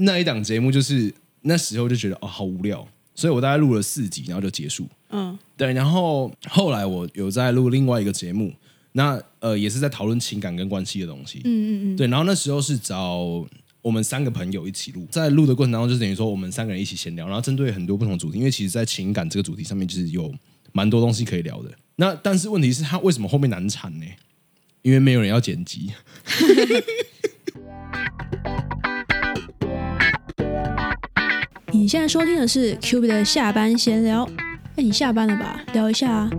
那一档节目就是那时候就觉得哦好无聊，所以我大概录了四集，然后就结束。嗯，对，然后后来我有在录另外一个节目，那呃也是在讨论情感跟关系的东西。嗯嗯嗯，对，然后那时候是找我们三个朋友一起录，在录的过程当中，就等于说我们三个人一起闲聊，然后针对很多不同主题，因为其实，在情感这个主题上面，就是有蛮多东西可以聊的。那但是问题是，他为什么后面难产呢？因为没有人要剪辑。你现在收听的是 Q B 的下班闲聊。哎，你下班了吧？聊一下啊。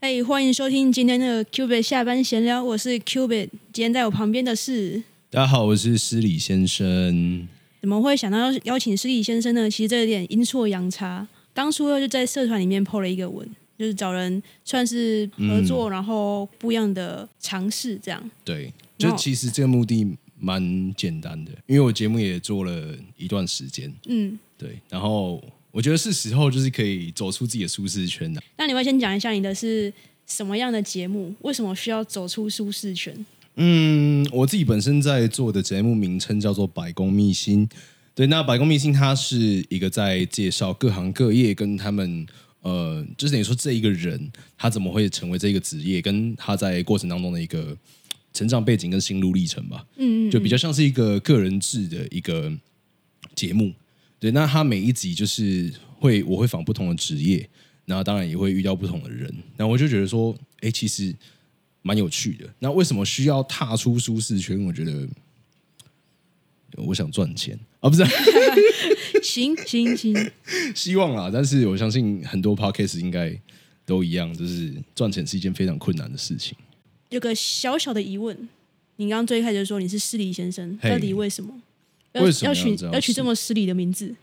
哎，欢迎收听今天的 Q B 下班闲聊，我是 Q B。今天在我旁边的是，大家好，我是施礼先生。怎么会想到邀请施礼先生呢？其实这有点阴错阳差。当初就在社团里面 PO 了一个文，就是找人算是合作，然后不一样的尝试这样。对，就其实这个目的蛮简单的，因为我节目也做了一段时间，嗯，对，然后我觉得是时候就是可以走出自己的舒适圈的。那你会先讲一下你的是什么样的节目？为什么需要走出舒适圈？嗯，我自己本身在做的节目名称叫做《百工秘辛》。对，那《百工秘辛》它是一个在介绍各行各业跟他们呃，就是等于说这一个人他怎么会成为这个职业，跟他在过程当中的一个成长背景跟心路历程吧。嗯嗯，就比较像是一个个人制的一个节目。对，那他每一集就是会我会访不同的职业，然后当然也会遇到不同的人。那我就觉得说，哎，其实蛮有趣的。那为什么需要踏出舒适圈？我觉得我想赚钱啊，不是行行 行，希望啦，但是我相信很多 podcast 应该都一样，就是赚钱是一件非常困难的事情。有个小小的疑问，你刚刚最开始说你是失礼先生，到底为什么？要为什么要取要取这么失礼的名字？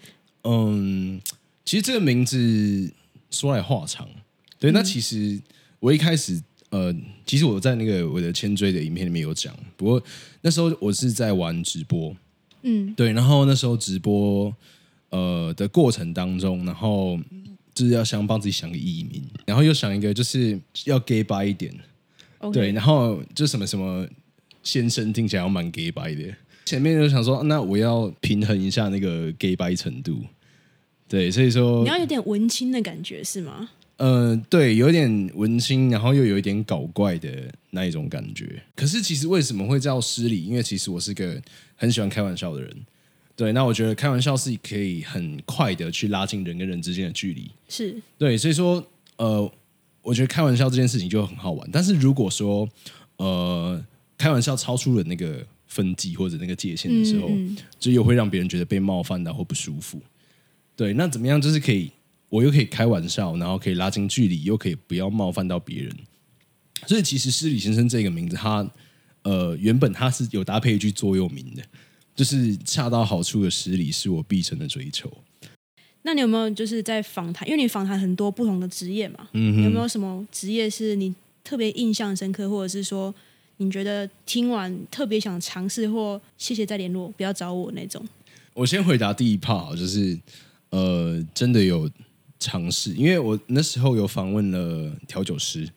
嗯，其实这个名字说来话长，对，那其实我一开始呃，其实我在那个我的签追的影片里面有讲，不过那时候我是在玩直播，嗯对，然后那时候直播呃的过程当中，然后就是要想帮自己想个艺名，然后又想一个就是要 gay 吧一点对，然后就什么什么先生听起来要蛮 gay 白的，前面就想说，那我要平衡一下那个 gay 白程度，对，所以说你要有点文青的感觉是吗？呃，对，有点文青，然后又有一点搞怪的那一种感觉。可是其实为什么会叫失礼？因为其实我是个很喜欢开玩笑的人。对，那我觉得开玩笑是可以很快的去拉近人跟人之间的距离。是，对，所以说呃，我觉得开玩笑这件事情就很好玩。但是如果说呃，开玩笑超出了那个分际或者那个界限的时候，嗯嗯就又会让别人觉得被冒犯到或不舒服。对，那怎么样就是可以，我又可以开玩笑，然后可以拉近距离，又可以不要冒犯到别人。所以其实施礼先生这个名字，他呃原本他是有搭配一句座右铭的，就是恰到好处的施礼是我毕生的追求。那你有没有就是在访谈？因为你访谈很多不同的职业嘛，嗯有没有什么职业是你特别印象深刻，或者是说你觉得听完特别想尝试，或谢谢再联络，不要找我那种？我先回答第一 part，就是呃，真的有尝试，因为我那时候有访问了调酒师，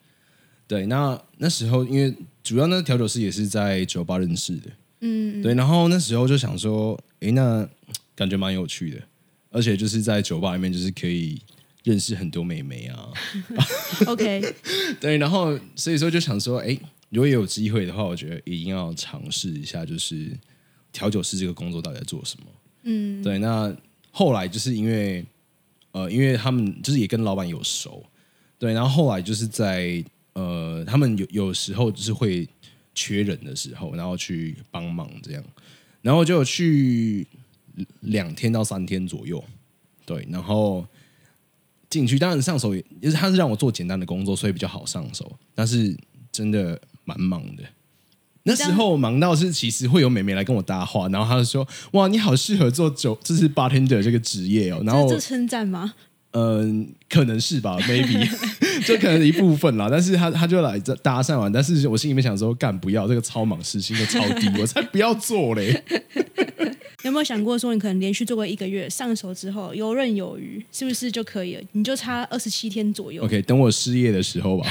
对，那那时候因为主要那个调酒师也是在酒吧认识的，嗯，对，然后那时候就想说，诶，那感觉蛮有趣的，而且就是在酒吧里面就是可以认识很多美眉啊，OK，对，然后所以说就想说，哎，如果有机会的话，我觉得一定要尝试一下，就是调酒师这个工作到底在做什么。嗯，对，那后来就是因为呃，因为他们就是也跟老板有熟，对，然后后来就是在呃，他们有有时候就是会缺人的时候，然后去帮忙这样，然后就去两天到三天左右，对，然后进去，当然上手也就是他是让我做简单的工作，所以比较好上手，但是真的蛮忙的。那时候忙到是，其实会有美眉来跟我搭话，然后她就说：“哇，你好适合做酒，这是 bartender 这个职业哦。”然后称赞吗？嗯，可能是吧，maybe 这可能一部分啦。但是他他就来这搭讪完，但是我心里面想说，干不要这个超忙，时薪都超低，我才不要做嘞。有没有想过说，你可能连续做个一个月，上手之后游刃有余，是不是就可以了？你就差二十七天左右。OK，等我失业的时候吧，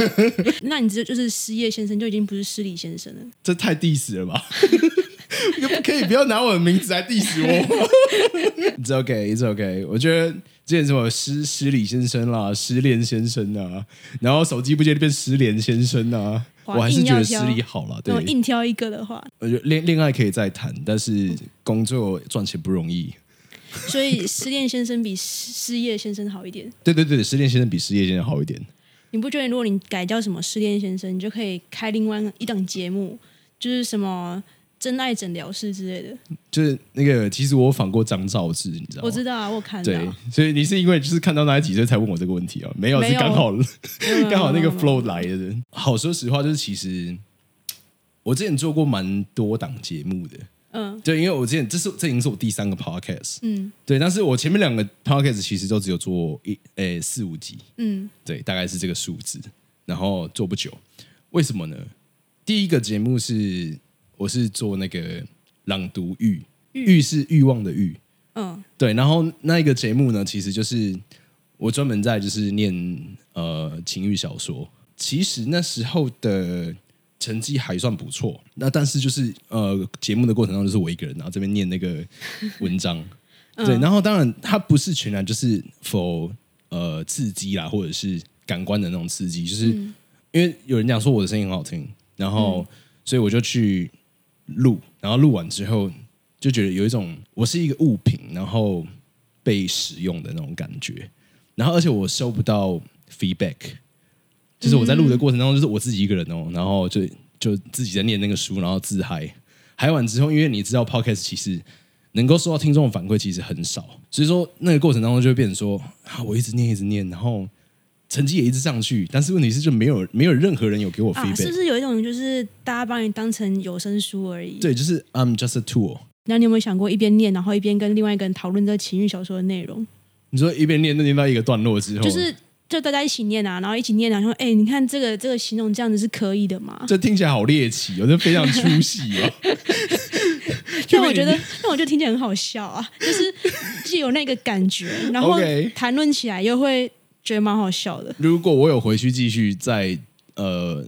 那你这就是失业先生，就已经不是失礼先生了。这太 diss 了吧？你不可以不要拿我的名字来 diss 我。It's OK, It's OK。我觉得之前什么失失礼先生啦、失恋先生啊，然后手机不接就变失联先生啊，我哇还是觉得失硬要挑礼好了。对，那我硬挑一个的话，我觉得恋恋爱可以再谈，但是工作赚钱不容易。所以失恋先生比失失业先生好一点。对对对，失恋先生比失业先生好一点。你不觉得如果你改叫什么失恋先生，你就可以开另外一档节目，就是什么真爱诊疗室之类的？就是那个，其实我访过张兆志，你知道吗？我知道啊，我看到。对，所以你是因为就是看到那几岁才问我这个问题啊？没有，没有是刚好刚好那个 flow 来的。好，说实话，就是其实我之前做过蛮多档节目的，嗯对，因为我之前这是这已经是我第三个 podcast，嗯对，但是我前面两个 podcast 其实都只有做一诶四五集，嗯对，大概是这个数字，然后做不久，为什么呢？第一个节目是我是做那个朗读欲，欲是欲望的欲，嗯。对，然后那一个节目呢，其实就是我专门在就是念呃情欲小说。其实那时候的成绩还算不错，那但是就是呃节目的过程中，就是我一个人，然后这边念那个文章，对，然后当然它不是全然就是否呃刺激啦，或者是感官的那种刺激，就是、因为有人讲说我的声音很好听，然后、所以我就去录，然后录完之后就觉得有一种我是一个物品，然后被使用的那种感觉。然后而且我收不到 feedback，就是我在录的过程当中，就是我自己一个人哦，然后就就自己在念那个书，然后自嗨。嗨完之后，因为你知道 podcast 其实能够收到听众的反馈其实很少，所以说那个过程当中就会变成说啊，我一直念一直念，然后成绩也一直上去，但是问题是就没有没有任何人有给我啊，是不是有一种就是大家把你当成有声书而已？。对，就是 I'm just a tool。那你有没有想过一边念，然后一边跟另外一个人讨论这个情欲小说的内容？你说一边念那念到一个段落之后，就是就大家一起念啊，然后一起念，然后说，哎、你看这个这个形容这样子是可以的吗？这听起来好猎奇哦，这非常出戏哦。但我觉得，但我觉得听起来很好笑啊，就是既有那个感觉，然后 谈论起来又会觉得蛮好笑的。如果我有回去继续再呃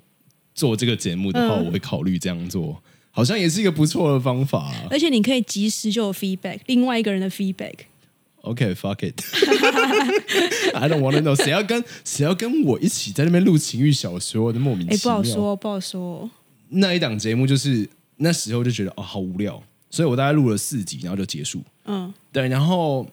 做这个节目的话，嗯我会考虑这样做，好像也是一个不错的方法、啊。而且你可以及时就有 feedback，另外一个人的 feedback。OK，fuck、it，I don't want to know，谁要跟谁要跟我一起在那边录情欲小说的莫名哎、其妙。不好说，不好说。那一档节目就是那时候就觉得哦好无聊，所以我大概录了四集，然后就结束。嗯对，然后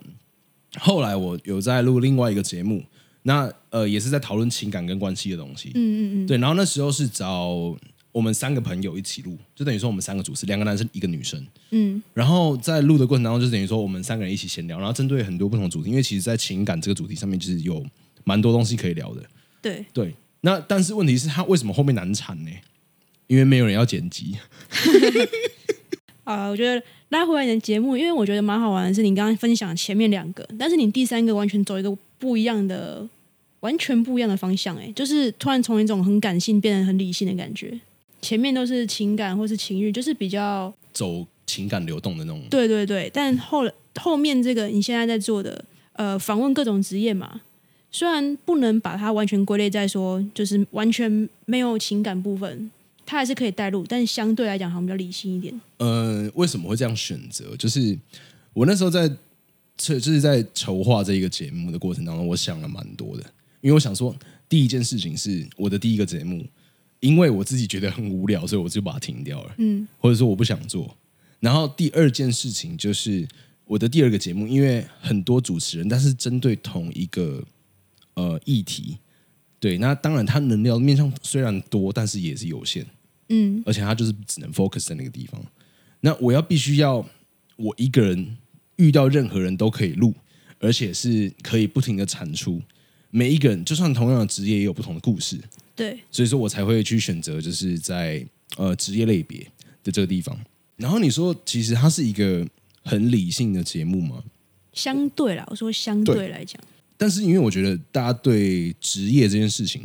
后来我有在录另外一个节目，那呃也是在讨论情感跟关系的东西。嗯嗯嗯，对，然后那时候是找我们三个朋友一起录，就等于说我们三个主持，两个男生一个女生。嗯然后在录的过程当中，就等于说我们三个人一起闲聊，然后针对很多不同主题，因为其实，在情感这个主题上面，就是有蛮多东西可以聊的。对，对，那但是问题是，他为什么后面难产呢？因为没有人要剪辑。啊、我觉得拉回来你的节目，因为我觉得蛮好玩的是，你刚刚分享前面两个，但是你第三个完全走一个不一样的、完全不一样的方向，哎，就是突然从一种很感性变得很理性的感觉。前面都是情感或是情欲，就是比较走情感流动的那种。对对对，但后后面这个你现在在做的，呃，访问各种职业嘛，虽然不能把它完全归类在说就是完全没有情感部分，它还是可以带入，但相对来讲好像比较理性一点。呃，为什么会这样选择？就是我那时候在这就是在筹划这一个节目的过程当中，我想了蛮多的，因为我想说，第一件事情是我的第一个节目，因为我自己觉得很无聊，所以我就把它停掉了，嗯或者说我不想做。然后第二件事情就是我的第二个节目，因为很多主持人，但是针对同一个呃议题，对，那当然他能聊的面向虽然多，但是也是有限。嗯而且他就是只能 focus 在那个地方。那我要必须要我一个人遇到任何人都可以录，而且是可以不停的产出。每一个人就算同样的职业也有不同的故事，对，所以说我才会去选择就是在呃职业类别的这个地方。然后你说，其实它是一个很理性的节目吗？相对啦，我说相对对来讲，但是因为我觉得大家对职业这件事情，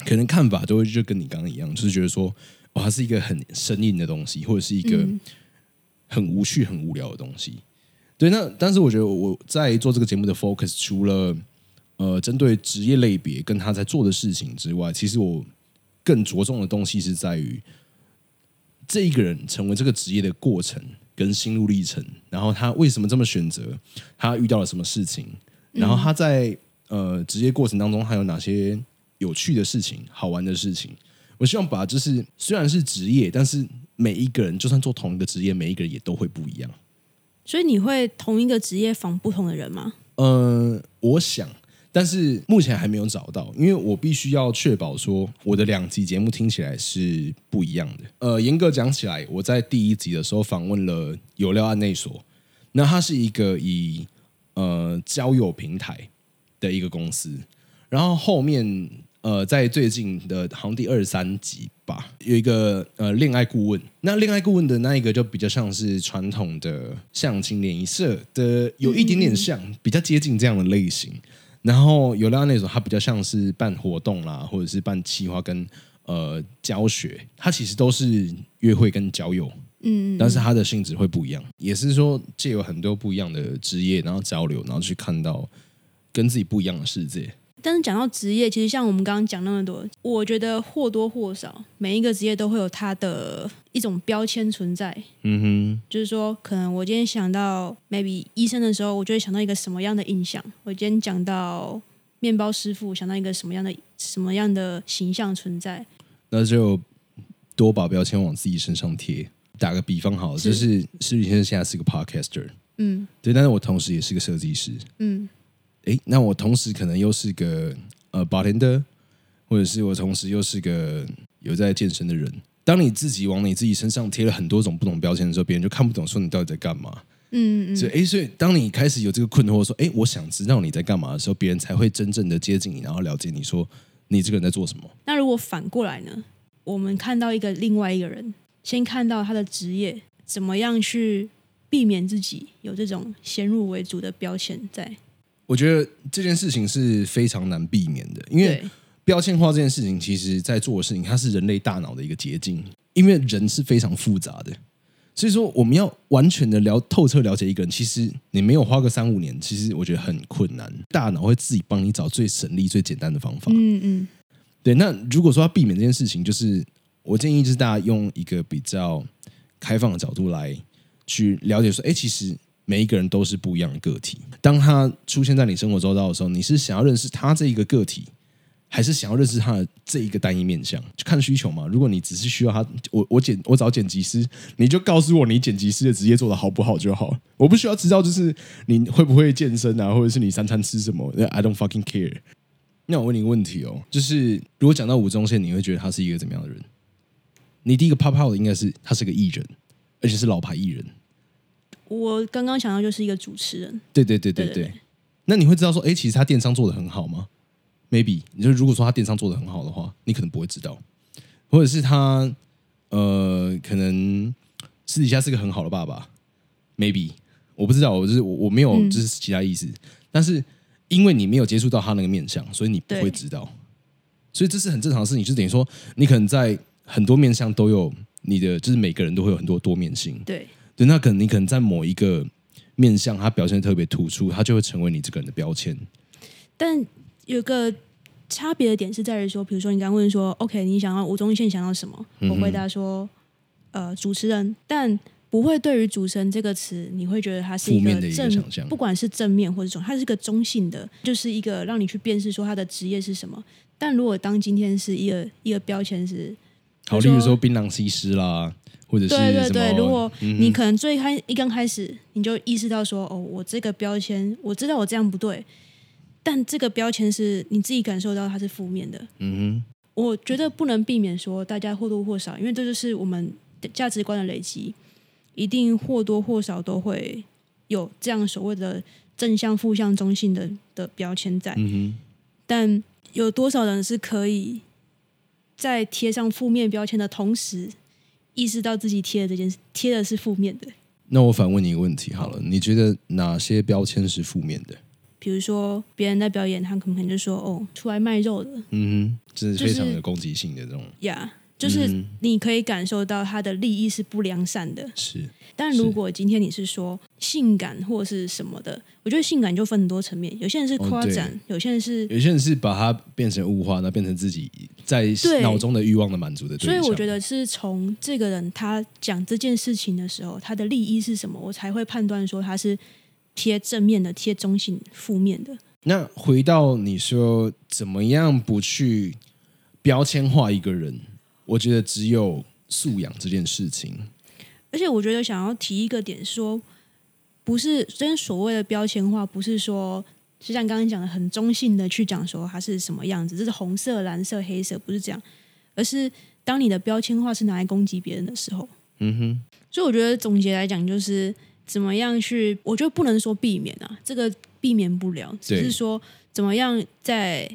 可能看法都会就跟你刚刚一样，就是觉得说，哦，它是一个很生硬的东西，或者是一个、嗯很无趣、很无聊的东西。对，那但是我觉得我在做这个节目的 focus，除了呃针对职业类别跟他在做的事情之外，其实我更着重的东西是在于这一个人成为这个职业的过程跟心路历程，然后他为什么这么选择，他遇到了什么事情，然后他在呃职业过程当中还有哪些有趣的事情、好玩的事情。我希望把就是虽然是职业，但是每一个人就算做同一个职业，每一个人也都会不一样。所以你会同一个职业访不同的人吗？呃，我想，但是目前还没有找到，因为我必须要确保说我的两集节目听起来是不一样的。呃，严格讲起来，我在第一集的时候访问了有料案内所，那它是一个以呃交友平台的一个公司，然后后面呃在最近的好像第二十三集吧，有一个呃恋爱顾问，那恋爱顾问的那一个就比较像是传统的相亲联谊社的，有一点点像，比较接近这样的类型。然后有料那种，它比较像是办活动啦，或者是办企划跟呃教学，它其实都是约会跟交友，嗯，但是它的性质会不一样，也是说借有很多不一样的职业，然后交流，然后去看到跟自己不一样的世界。但是讲到职业，其实像我们刚刚讲那么多，我觉得或多或少每一个职业都会有它的一种标签存在。嗯哼就是说，可能我今天想到 maybe 医生的时候，我就会想到一个什么样的印象；我今天讲到面包师傅，想到一个什么样的什么样的形象存在。那就多把标签往自己身上贴。打个比方好了，是就是施宇先生现在是个 podcaster，嗯对，但是我同时也是个设计师。嗯诶，那我同时可能又是个呃 bartender，或者是我同时又是个有在健身的人。当你自己往你自己身上贴了很多种不同标签的时候，别人就看不懂说你到底在干嘛。嗯嗯所以，诶，所以当你开始有这个困惑，说，诶，我想知道你在干嘛的时候，别人才会真正的接近你，然后了解你说你这个人在做什么。那如果反过来呢？我们看到一个另外一个人，先看到他的职业，怎么样去避免自己有这种先入为主的标签在？我觉得这件事情是非常难避免的，因为，标签化这件事情，其实在做的事情，它是人类大脑的一个捷径，因为人是非常复杂的，所以说我们要完全的了透彻了解一个人，其实你没有花个三五年，其实我觉得很困难。大脑会自己帮你找最省力、最简单的方法。嗯嗯对，那如果说要避免这件事情，就是我建议就是大家用一个比较开放的角度来去了解说，哎，其实每一个人都是不一样的个体。当他出现在你生活周遭的时候，你是想要认识他这一个个体，还是想要认识他的这一个单一面相？就看需求嘛。如果你只是需要他，我我剪我找剪辑师，你就告诉我你剪辑师的职业做的好不好就好。我不需要知道就是你会不会健身啊，或者是你三餐吃什么，I don't fucking care。那我问你一个问题哦，就是如果讲到吴宗宪，你会觉得他是一个怎么样的人？你第一个 pop out 的应该是他是个艺人，而且是老牌艺人。我刚刚想到就是一个主持人，对对对对对。对对。那你会知道说，哎，其实他电商做的很好吗？Maybe，你就如果说他电商做的很好的话，你可能不会知道，或者是他呃，可能私底下是个很好的爸爸，Maybe，我不知道，我就是我我没有嗯。就是其他意思，但是因为你没有接触到他那个面相，所以你不会知道，所以这是很正常的事情，就等于说你可能在很多面相都有你的，就是每个人都会有很多多面性，对，对，那可能你可能在某一个面相，他表现特别突出，他就会成为你这个人的标签。但有个差别的点是在于说，比如说你刚刚问说，OK，你想要吴宗宪想要什么？嗯我回答说，呃，主持人，但不会对于主持人这个词，你会觉得它是一个正想象，不管是正面或者中，它是一个中性的，就是一个让你去辨识说他的职业是什么。但如果当今天是一个一个标签是，好，例如说槟榔西施啦，或者是对对对，如果嗯你可能最开一刚开始你就意识到说，哦，我这个标签我知道我这样不对，但这个标签是你自己感受到它是负面的，嗯哼。我觉得不能避免说大家或多或少，因为这就是我们的价值观的累积，一定或多或少都会有这样所谓的正向、负向、中性的的标签在。嗯哼，但有多少人是可以在贴上负面标签的同时，意识到自己贴的这件事贴的是负面的？那我反问你一个问题好了，你觉得哪些标签是负面的？比如说别人在表演，他可能就说：“哦，出来卖肉的嗯哼，这是非常有攻击性的这种。呀。”就是嗯你可以感受到他的利益是不良善的。是但如果今天你是说性感或是什么的，我觉得性感就分很多层面，有些人是夸展，有些人是，有些人是把它变成物化，那变成自己在脑中的欲望的满足的对象。所以我觉得是从这个人他讲这件事情的时候，他的利益是什么，我才会判断说他是贴正面的、贴中性、负面的。那回到你说怎么样不去标签化一个人，我觉得只有素养这件事情。而且我觉得想要提一个点说，不是这边所谓的标签化，不是说就像刚刚讲的很中性的去讲说它是什么样子，这是红色、蓝色、黑色，不是这样，而是当你的标签化是拿来攻击别人的时候，嗯哼，所以我觉得总结来讲就是怎么样去，我觉得不能说避免啊，这个避免不了，只是说怎么样在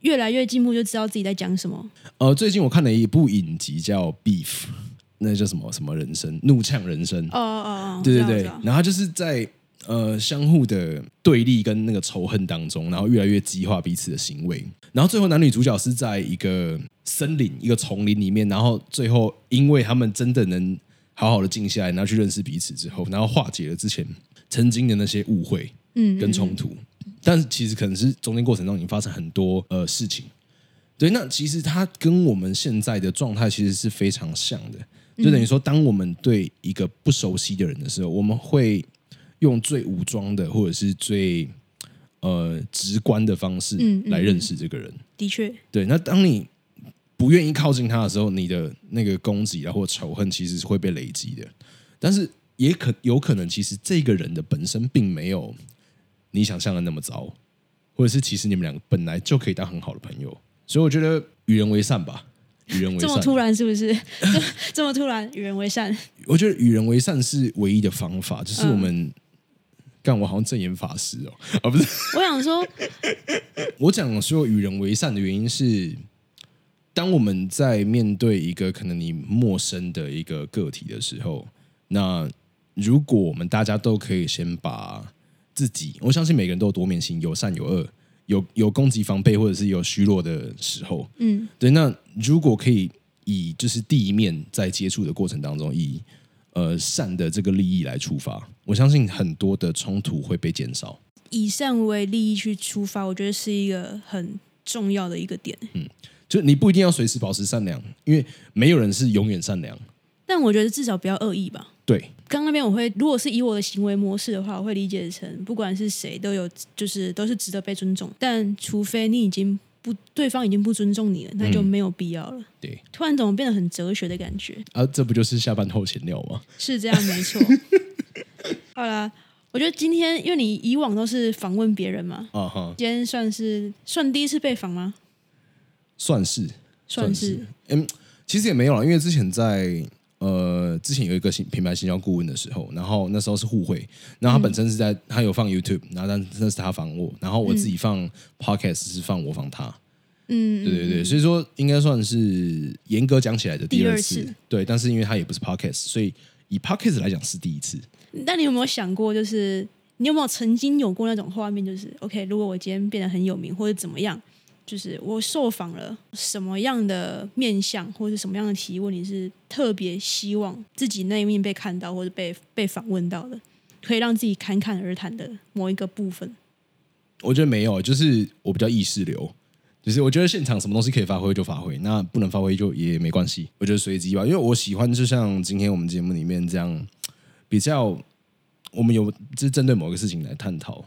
越来越进步，就知道自己在讲什么。呃，最近我看了一部影集叫《Beef》，那叫什么什么人生，怒呛人生。哦哦哦，对对对然后就是在呃相互的对立跟那个仇恨当中，然后越来越激化彼此的行为，然后最后男女主角是在一个森林、一个丛林里面，然后最后因为他们真的能好好的静下来，然后去认识彼此之后，然后化解了之前曾经的那些误会嗯，跟冲突，但是其实可能是中间过程中已经发生很多呃事情。对，那其实它跟我们现在的状态其实是非常像的，就等于说，当我们对一个不熟悉的人的时候，我们会用最武装的或者是最呃直观的方式来认识这个人。的确，对，那当你不愿意靠近他的时候，你的那个攻击啊或仇恨其实是会被累积的。但是也可有可能，其实这个人的本身并没有你想象的那么糟，或者是其实你们两个本来就可以当很好的朋友。所以我觉得与人为善吧，与人为善。这么突然是不是？这 这么突然，与人为善。我觉得与人为善是唯一的方法，就是我嗯们。干我好像正言法师哦，啊不是，我想说，我讲说与人为善的原因是，当我们在面对一个可能你陌生的一个个体的时候，那如果我们大家都可以先把自己，我相信每个人都有多面性，有善有恶，有有攻击防备，或者是有虚弱的时候，嗯，对，那如果可以以就是第一面在接触的过程当中，以呃善的这个利益来出发，我相信很多的冲突会被减少。以善为利益去出发，我觉得是一个很重要的一个点。嗯就你不一定要随时保持善良，因为没有人是永远善良。但我觉得至少不要恶意吧。对，刚刚那边我会，如果是以我的行为模式的话，我会理解成不管是谁都有，就是都是值得被尊重。但除非你已经不，对方已经不尊重你了，那就没有必要了。对突然怎么变得很哲学的感觉？啊，这不就是下班后闲聊吗？是这样，没错。好啦，我觉得今天因为你以往都是访问别人嘛，啊哈，今天算是算第一次被访吗？算是算是。嗯，其实也没有了，因为之前在呃之前有一个新品牌形象顾问的时候，然后那时候是互惠，然后他本身是在、他有放 YouTube，然后但那是他访我，然后我自己放 Podcast 是放我放他。嗯，对对对，所以说应该算是严格讲起来的第二第二次对，但是因为他也不是 podcast，所以以 podcast 来讲是第一次。那你有没有想过，就是你有没有曾经有过那种画面，就是 OK，如果我今天变得很有名或者怎么样，就是我受访了什么样的面相或者什么样的提问，你是特别希望自己那一面被看到或者被被访问到的，可以让自己侃侃而谈的某一个部分。我觉得没有，就是我比较意识流，就是我觉得现场什么东西可以发挥就发挥，那不能发挥就也没关系，我觉得随机吧，因为我喜欢就像今天我们节目里面这样比较，我们有就是针对某个事情来探讨，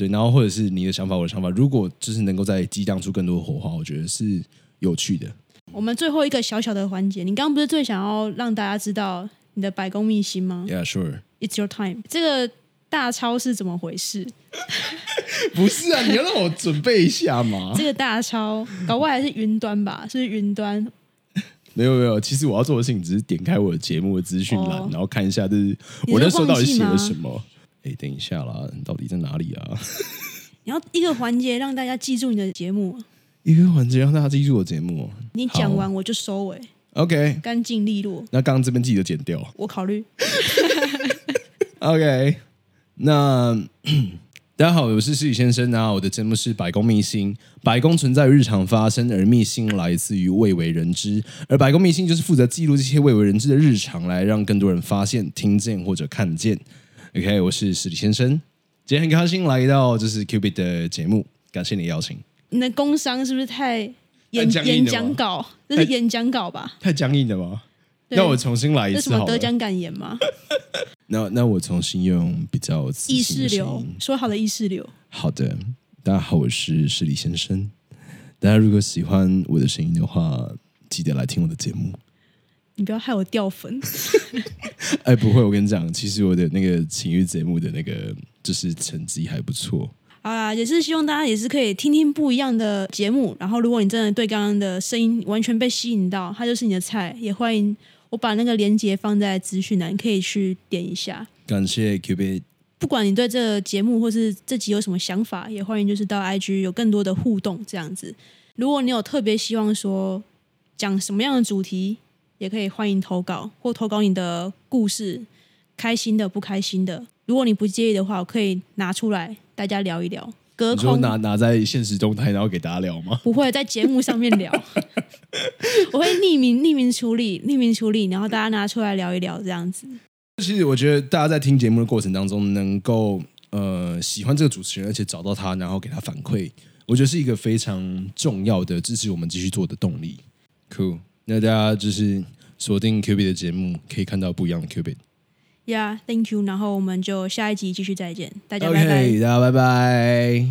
对，然后或者是你的想法我的想法，如果就是能够再激荡出更多的火花，我觉得是有趣的。我们最后一个小小的环节，你刚刚不是最想要让大家知道你的白宫秘辛吗 Yeah, sure。？It's your time，这个大超是怎么回事？不是啊，你要让我准备一下嘛。这个大超搞不好还是云端吧？是云端 没有没有，其实我要做的事情只是点开我的节目的资讯栏，哦然后看一下，就是我那时候到底写了什么。哎，等一下啦，你到底在哪里啊？你要一个环节让大家记住你的节目，一个环节让大家记住我的节目哦。你讲完我就收尾，OK，干净利落。那刚刚这边记得剪掉。我考虑 OK，那 大家好，我是世宇先生啊。我的节目是百公秘辛，百公存在于日常发生，而秘辛来自于未为人知。而百公秘辛就是负责记录这些未为人知的日常，来让更多人发现、听见或者看见。OK，我是世宇先生，今天很开心来到就是 B 的节目，感谢你邀请。你的工商是不是太太演演僵硬了吗讲稿？这是演讲稿吧？太僵硬了吗？那我重新来一这什次好了。么得奖感言吗？那那我重新用比较自意识流音，说好的意识流，好的，大家好，我是史礼先生。大家如果喜欢我的声音的话，记得来听我的节目。你不要害我掉粉。哎，不会，我跟你讲，其实我的那个情欲节目的那个就是成绩还不错。好啦，也是希望大家也是可以听听不一样的节目。然后，如果你真的对刚刚的声音完全被吸引到，它就是你的菜，也欢迎我把那个链接放在资讯栏，可以去点一下。感谢 Q B，不管你对这个节目或是这集有什么想法，也欢迎就是到 IG 有更多的互动这样子。如果你有特别希望说讲什么样的主题，也可以欢迎投稿或投稿你的故事，开心的、不开心的。如果你不介意的话，我可以拿出来大家聊一聊。隔你说空拿拿在现实中态，然后给大家聊吗？不会在节目上面聊，我会匿名匿名处理，匿名处理，然后大家拿出来聊一聊这样子。其实我觉得大家在听节目的过程当中，能够呃喜欢这个主持人，而且找到他，然后给他反馈，我觉得是一个非常重要的支持我们继续做的动力。Cool，那大家就是锁定 Q B 的节目，可以看到不一样的 Q B。Yeah，Thank you。然后我们就下一集继续再见，大家拜拜。大家拜拜。